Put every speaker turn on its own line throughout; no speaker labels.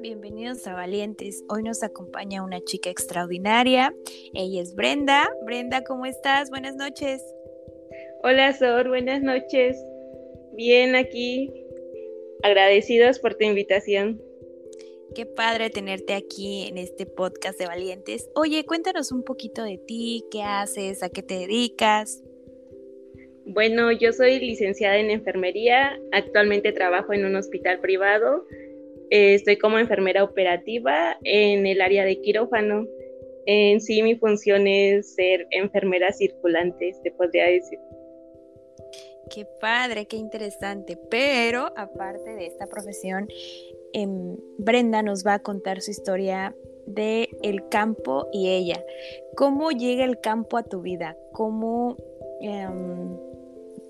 bienvenidos a Valientes. Hoy nos acompaña una chica extraordinaria. Ella es Brenda. Brenda, ¿cómo estás? Buenas noches.
Hola, Sor, buenas noches. Bien aquí. Agradecidos por tu invitación.
Qué padre tenerte aquí en este podcast de Valientes. Oye, cuéntanos un poquito de ti, qué haces, a qué te dedicas.
Bueno, yo soy licenciada en enfermería, actualmente trabajo en un hospital privado eh, estoy como enfermera operativa en el área de quirófano. En sí mi función es ser enfermera circulante, te podría decir.
Qué padre, qué interesante. Pero aparte de esta profesión, em, Brenda nos va a contar su historia de el campo y ella. ¿Cómo llega el campo a tu vida? ¿Cómo em,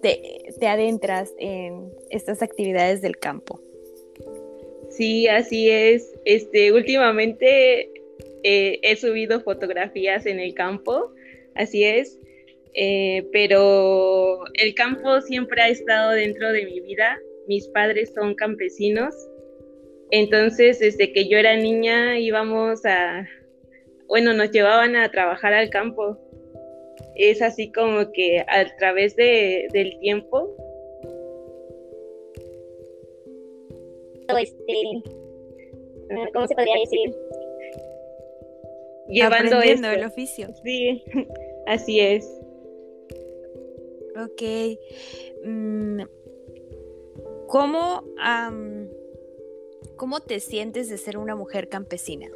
te adentras en estas actividades del campo?
Sí, así es. Este, últimamente eh, he subido fotografías en el campo, así es. Eh, pero el campo siempre ha estado dentro de mi vida. Mis padres son campesinos. Entonces, desde que yo era niña íbamos a, bueno, nos llevaban a trabajar al campo. Es así como que a través de, del tiempo
este, ¿cómo se podría decir?
Llevando el oficio.
Sí, así es.
Ok. Mm, ¿Cómo, ¿Cómo te sientes de ser una mujer campesina?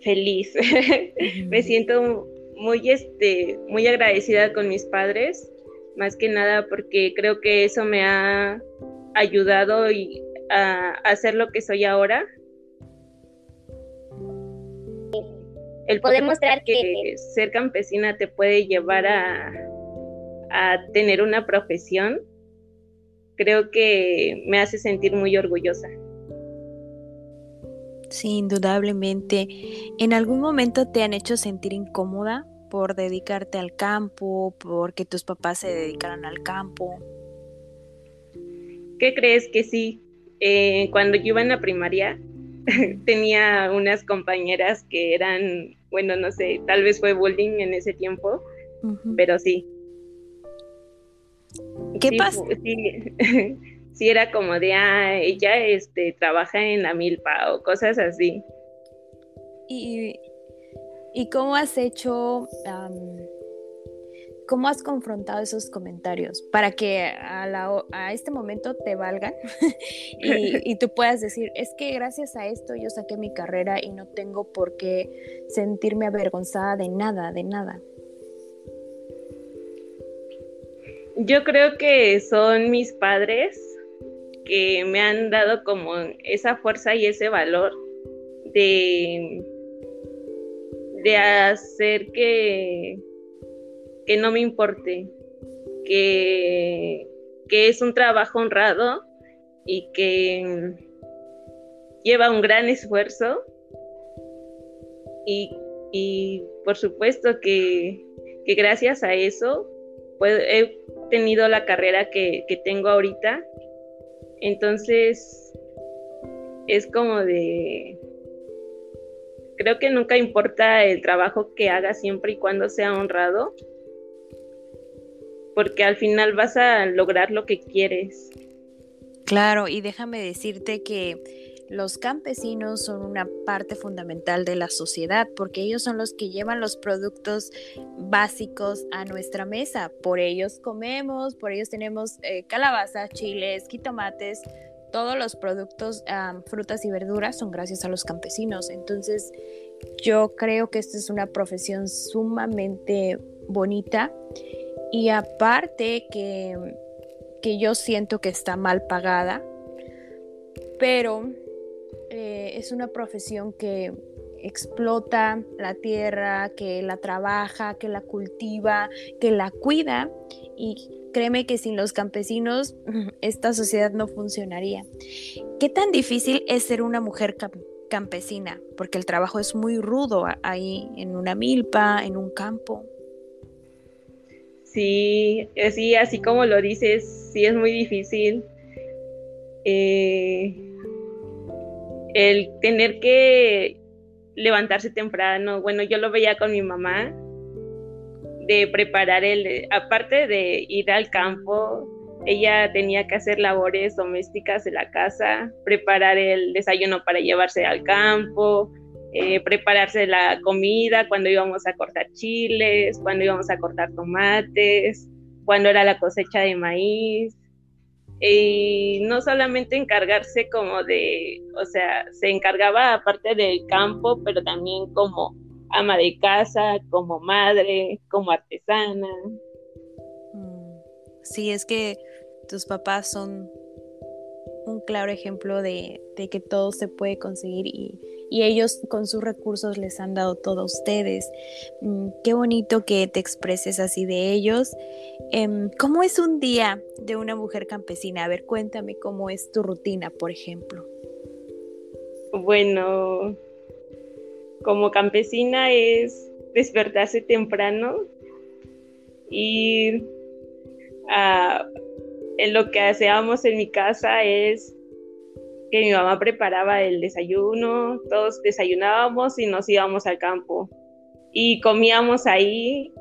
Feliz. Me siento muy, este, muy agradecida con mis padres, más que nada porque creo que eso me ha ayudado y a, hacer lo que soy ahora. El poder mostrar que, ser campesina te puede llevar a, a tener una profesión, creo que me hace sentir muy orgullosa.
Sí, indudablemente. ¿En algún momento te han hecho sentir incómoda por dedicarte al campo, porque tus papás se dedicaran al campo?
¿Qué crees que sí? Eh, cuando yo iba en la primaria, tenía unas compañeras que eran, bueno, no sé, tal vez fue bullying en ese tiempo, pero sí.
¿Qué pasa?
Sí, era como de, ah, ella este, trabaja en la milpa o cosas así.
¿Y, y cómo has hecho ¿Cómo has confrontado esos comentarios para que a, este momento te valgan y, tú puedas decir, es que gracias a esto yo saqué mi carrera y no tengo por qué sentirme avergonzada de nada, de nada?
Yo creo que son mis padres que me han dado como esa fuerza y ese valor de, de hacer que que no me importe, que, que es un trabajo honrado y que lleva un gran esfuerzo y, por supuesto que, gracias a eso he tenido la carrera que, que tengo ahorita. Entonces es como de, creo que nunca importa el trabajo que haga siempre y cuando sea honrado porque al final vas a lograr lo que quieres.
Claro, y déjame decirte que los campesinos son una parte fundamental de la sociedad porque ellos son los que llevan los productos básicos a nuestra mesa. Por ellos comemos, por ellos tenemos eh, calabazas, chiles, quitomates, todos los productos, frutas y verduras son gracias a los campesinos. Entonces, yo creo que esta es una profesión sumamente bonita y aparte que, yo siento que está mal pagada, pero eh, es una profesión que explota la tierra, que la trabaja, que la cultiva, que la cuida y créeme que sin los campesinos esta sociedad no funcionaría. ¿Qué tan difícil es ser una mujer campesina? Porque el trabajo es muy rudo ahí en una milpa, en un campo.
Sí, sí, así como lo dices, sí es muy difícil. Eh, el tener que levantarse temprano, bueno, yo lo veía con mi mamá, de preparar el, aparte de ir al campo, ella tenía que hacer labores domésticas de la casa, preparar el desayuno para llevarse al campo, eh, prepararse la comida cuando íbamos a cortar chiles, cuando íbamos a cortar tomates, cuando era la cosecha de maíz, y no solamente encargarse como de, o sea, se encargaba aparte del campo, pero también como ama de casa, como madre, como artesana.
Mm, sí, es que tus papás son un claro ejemplo de, de que todo se puede conseguir y, y ellos con sus recursos les han dado todo a ustedes. Mm, qué bonito que te expreses así de ellos. Em, ¿Cómo es un día de una mujer campesina? A ver, cuéntame cómo es tu rutina, por ejemplo.
Bueno, como campesina es despertarse temprano, a... En lo que hacíamos en mi casa es que mi mamá preparaba el desayuno, todos desayunábamos y nos íbamos al campo. Y comíamos ahí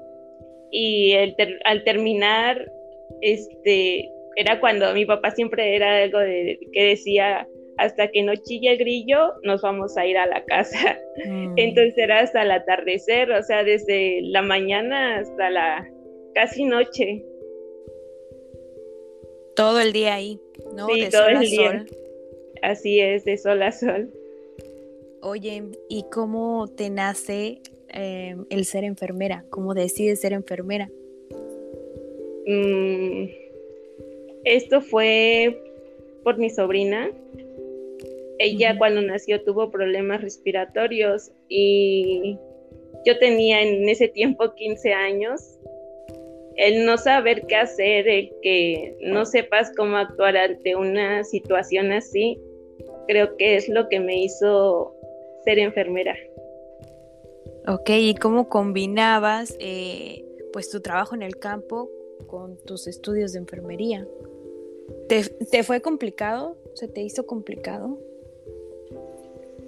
y al terminar, este, era cuando mi papá siempre era algo de, que decía, hasta que no chille el grillo, nos vamos a ir a la casa. Mm. Entonces era hasta el atardecer, o sea, desde la mañana hasta la casi noche.
Todo el día ahí, ¿no?
Sí, todo el día. Así es, de sol a sol.
Oye, ¿y cómo te nace eh, el ser enfermera? ¿Cómo decides ser enfermera?
Mm, esto fue por mi sobrina. Ella cuando nació tuvo problemas respiratorios y yo tenía en ese tiempo 15 años. El no saber qué hacer, el que no sepas cómo actuar ante una situación así, creo que es lo que me hizo ser enfermera.
Ok, ¿y cómo combinabas eh, pues tu trabajo en el campo con tus estudios de enfermería? ¿Te, fue complicado? ¿Se te hizo complicado?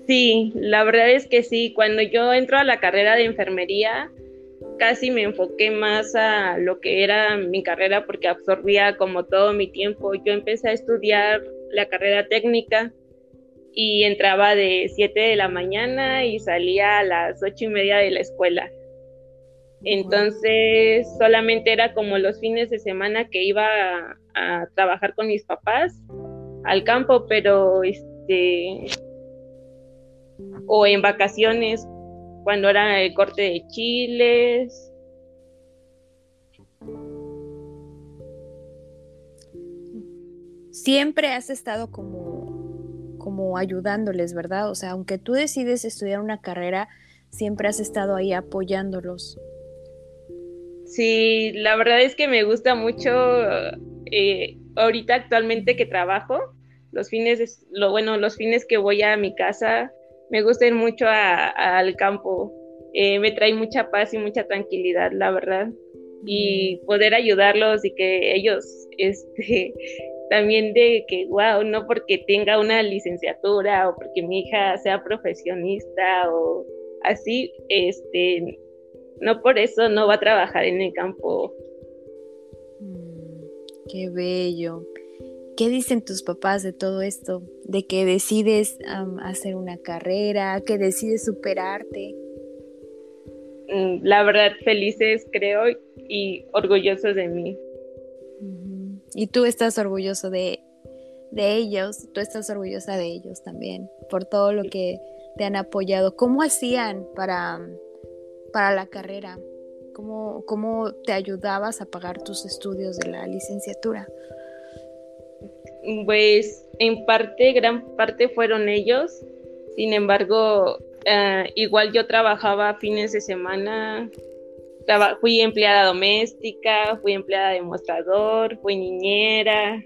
Sí, la verdad es que sí. Cuando yo entro a la carrera de enfermería, casi me enfoqué más a lo que era mi carrera porque absorbía como todo mi tiempo. Yo empecé a estudiar la carrera técnica y entraba de 7 de la mañana y salía a las ocho y media de la escuela. Entonces solamente era como los fines de semana que iba a, trabajar con mis papás al campo, pero este o en vacaciones cuando era el corte de chiles.
Siempre has estado como como ayudándoles, ¿verdad? O sea, aunque tú decides estudiar una carrera, siempre has estado ahí apoyándolos.
Sí, la verdad es que me gusta mucho eh, ahorita actualmente que trabajo, los fines, lo bueno, los fines que voy a mi casa, me gusta ir mucho al campo. Eh, me trae mucha paz y mucha tranquilidad, la verdad. Y poder ayudarlos y que ellos este, también de que, wow, no porque tenga una licenciatura o porque mi hija sea profesionista o así, este, no por eso no va a trabajar en el campo.
Mm, qué bello. ¿Qué dicen tus papás de todo esto? De que decides hacer una carrera, que decides superarte.
Mm, la verdad, felices creo y orgullosos de mí.
Y tú estás orgulloso de, ellos, tú estás orgullosa de ellos también, por todo lo que te han apoyado. ¿Cómo hacían para, para la carrera? ¿Cómo, ¿Cómo te ayudabas a pagar tus estudios de la licenciatura?
Pues en parte, gran parte fueron ellos. Sin embargo, eh, igual yo trabajaba fines de semana, fui empleada doméstica, fui empleada de mostrador, fui niñera.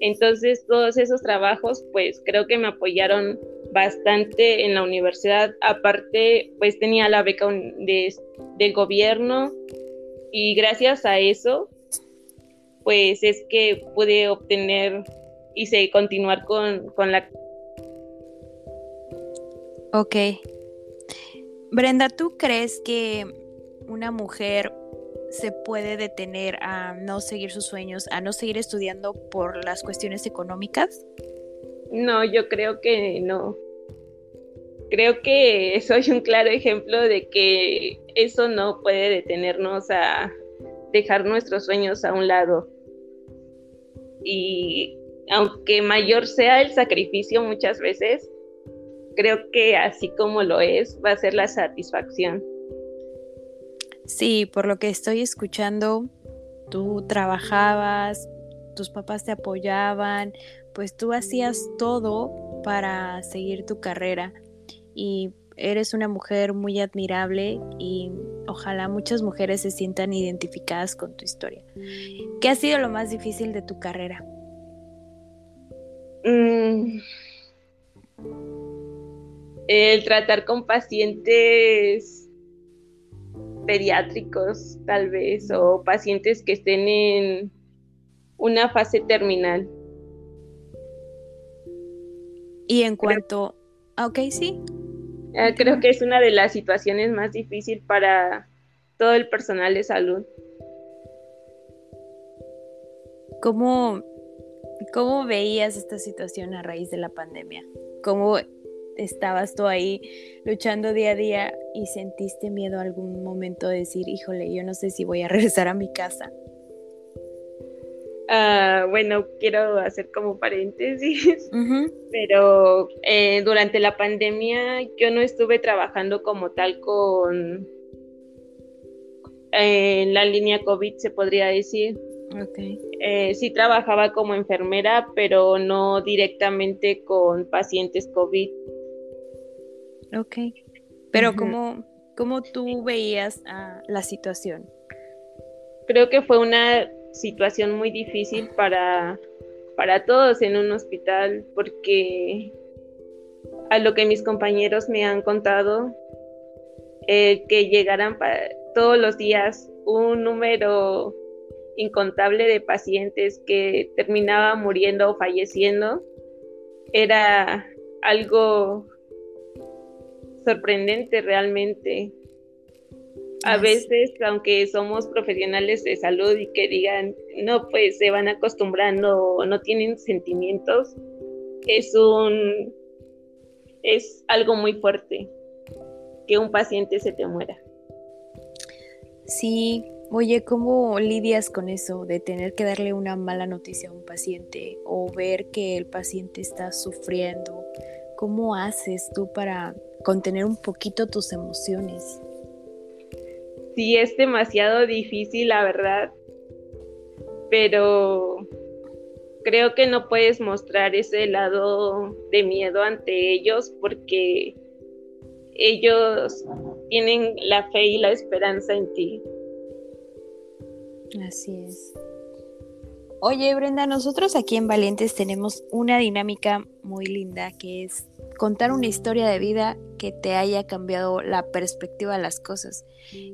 Entonces todos esos trabajos pues creo que me apoyaron bastante en la universidad. Aparte pues tenía la beca de, del gobierno y gracias a eso pues es que pude obtener y continuar con, con la...
Ok. Brenda, ¿tú crees que una mujer se puede detener a no seguir sus sueños, a no seguir estudiando por las cuestiones económicas?
No, yo creo que no. Creo que soy un claro ejemplo de que eso no puede detenernos a dejar nuestros sueños a un lado. Y aunque mayor sea el sacrificio muchas veces, creo que así como lo es, va a ser la satisfacción.
Sí, por lo que estoy escuchando, tú trabajabas, tus papás te apoyaban, pues tú hacías todo para seguir tu carrera y eres una mujer muy admirable y ojalá muchas mujeres se sientan identificadas con tu historia. ¿Qué ha sido lo más difícil de tu carrera?
Mm. el tratar con pacientes pediátricos, tal vez, o pacientes que estén en una fase terminal.
Y en cuanto... Ah, ok, sí.
Ah, creo que es una de las situaciones más difíciles para todo el personal de salud.
¿Cómo, ¿Cómo veías esta situación a raíz de la pandemia? ¿Cómo estabas tú ahí luchando día a día y sentiste miedo algún momento de decir, híjole, yo no sé si voy a regresar a mi casa?
Ah, bueno, quiero hacer como paréntesis, pero eh, durante la pandemia yo no estuve trabajando como tal con la línea COVID, se podría decir.
Okay.
Eh, sí trabajaba como enfermera, pero no directamente con pacientes COVID.
Ok. Pero ¿cómo, tú veías la situación?
Creo que fue una situación muy difícil para, para todos en un hospital porque a lo que mis compañeros me han contado, eh, que llegaran todos los días un número incontable de pacientes que terminaban muriendo o falleciendo, era algo sorprendente realmente. A veces, aunque somos profesionales de salud y que digan, no, pues se van acostumbrando no tienen sentimientos, es un es algo muy fuerte que un paciente se te muera.
Sí, Oye, ¿cómo lidias con eso de tener que darle una mala noticia a un paciente o ver que el paciente está sufriendo? ¿Cómo haces tú para contener un poquito tus emociones?
Sí, es demasiado difícil, la verdad, pero creo que no puedes mostrar ese lado de miedo ante ellos porque ellos tienen la fe y la esperanza en ti.
Así es. Oye, Brenda, nosotros aquí en Valientes tenemos una dinámica muy linda que es contar una historia de vida que te haya cambiado la perspectiva de las cosas.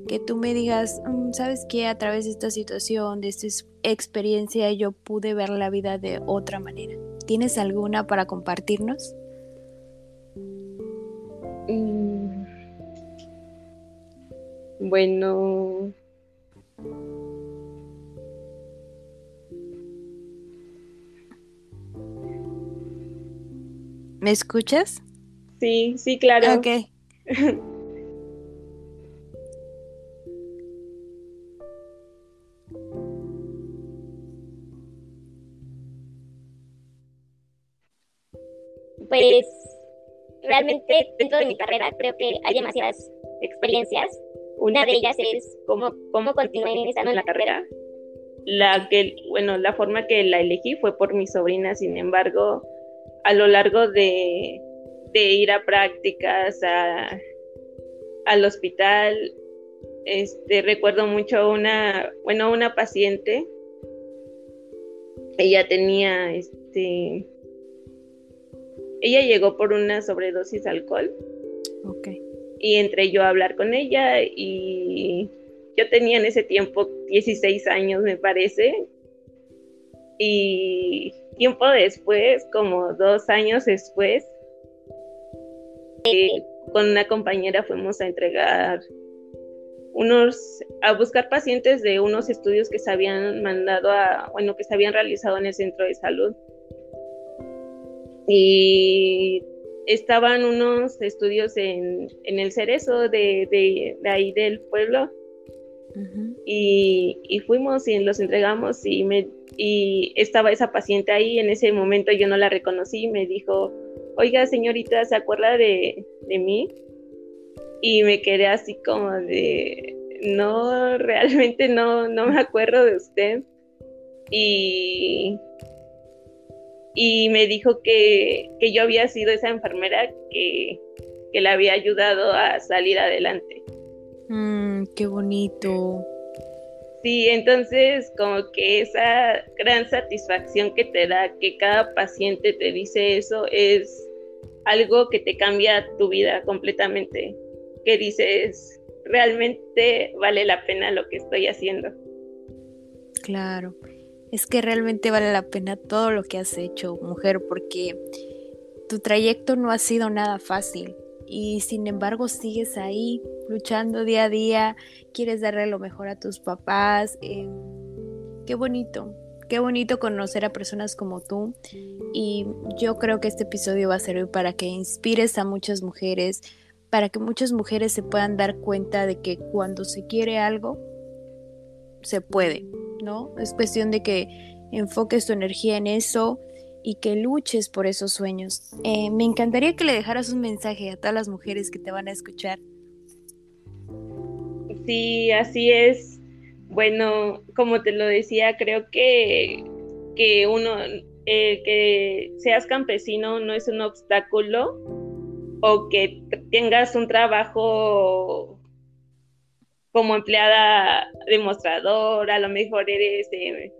Que tú me digas, mm, ¿sabes qué? A través de esta situación, de esta experiencia, yo pude ver la vida de otra manera. ¿Tienes alguna para compartirnos?
Mm. Bueno,
¿Me escuchas?
Sí, sí, claro.
Ok.
pues realmente dentro de mi carrera creo que hay demasiadas experiencias. Una de ellas es cómo, cómo continué estando en la carrera.
La que, bueno, la forma que la elegí fue por mi sobrina, sin embargo, a lo largo de, de ir a prácticas a, al hospital. Este, recuerdo mucho una, bueno, una paciente. Ella tenía, este, ella llegó por una sobredosis de alcohol.
Okay.
Y entré yo a hablar con ella y yo tenía en ese tiempo 16 años, me parece. Y tiempo después, como dos años después, eh, con una compañera fuimos a entregar unos, a buscar pacientes de unos estudios que se habían mandado a, bueno, que se habían realizado en el centro de salud. Y estaban unos estudios en, el cerezo de, de, ahí del pueblo. Y, fuimos y los entregamos y, me, y estaba esa paciente ahí. En ese momento yo no la reconocí. Me dijo, oiga señorita, ¿se acuerda de, mí? Y me quedé así como de, no, realmente no, no me acuerdo de usted. Y, y me dijo que, yo había sido esa enfermera que, que le había ayudado a salir adelante.
Mm, qué bonito.
Sí, entonces como que esa gran satisfacción que te da que cada paciente te dice eso es algo que te cambia tu vida completamente, que dices, realmente vale la pena lo que estoy haciendo.
Claro, es que realmente vale la pena todo lo que has hecho, mujer, porque tu trayecto no ha sido nada fácil y sin embargo sigues ahí luchando día a día, quieres darle lo mejor a tus papás. Eh, qué bonito, qué bonito conocer a personas como tú y yo creo que este episodio va a servir para que inspires a muchas mujeres, para que muchas mujeres se puedan dar cuenta de que cuando se quiere algo, se puede, ¿no? Es cuestión de que enfoques tu energía en eso y que luches por esos sueños. Eh, me encantaría que le dejaras un mensaje a todas las mujeres que te van a escuchar.
Sí, así es. Bueno, como te lo decía, creo que, que uno, eh, que seas campesino no es un obstáculo o que tengas un trabajo como empleada demostrador, a lo mejor eres eh,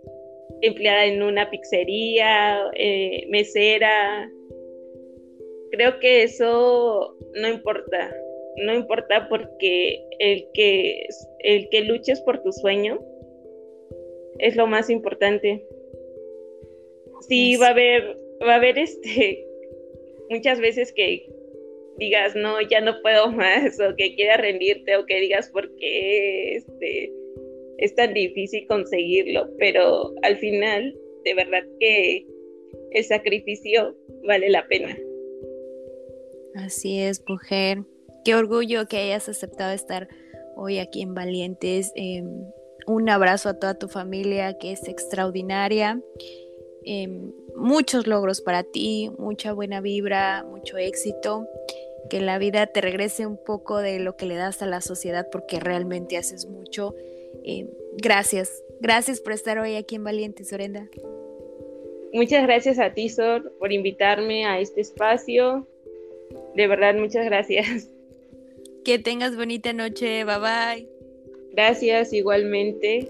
empleada en una pizzería, eh, mesera. Creo que eso no importa, no importa porque el que, el que luches por tu sueño es lo más importante. Sí, va a haber, va a haber este, muchas veces que digas, no, ya no puedo más, o que quieras rendirte, o que digas, ¿por qué este, es tan difícil conseguirlo, pero al final, de verdad que el sacrificio vale la pena.
Así es, mujer. Qué orgullo que hayas aceptado estar hoy aquí en Valientes. Em, un abrazo a toda tu familia que es extraordinaria. Em, muchos logros para ti, mucha buena vibra, mucho éxito. Que la vida te regrese un poco de lo que le das a la sociedad porque realmente haces mucho eh, gracias, gracias por estar hoy aquí en Valiente, Sorenda.
Muchas gracias a ti, Sor, por invitarme a este espacio. De verdad, muchas gracias.
Que tengas bonita noche, bye bye.
Gracias, igualmente.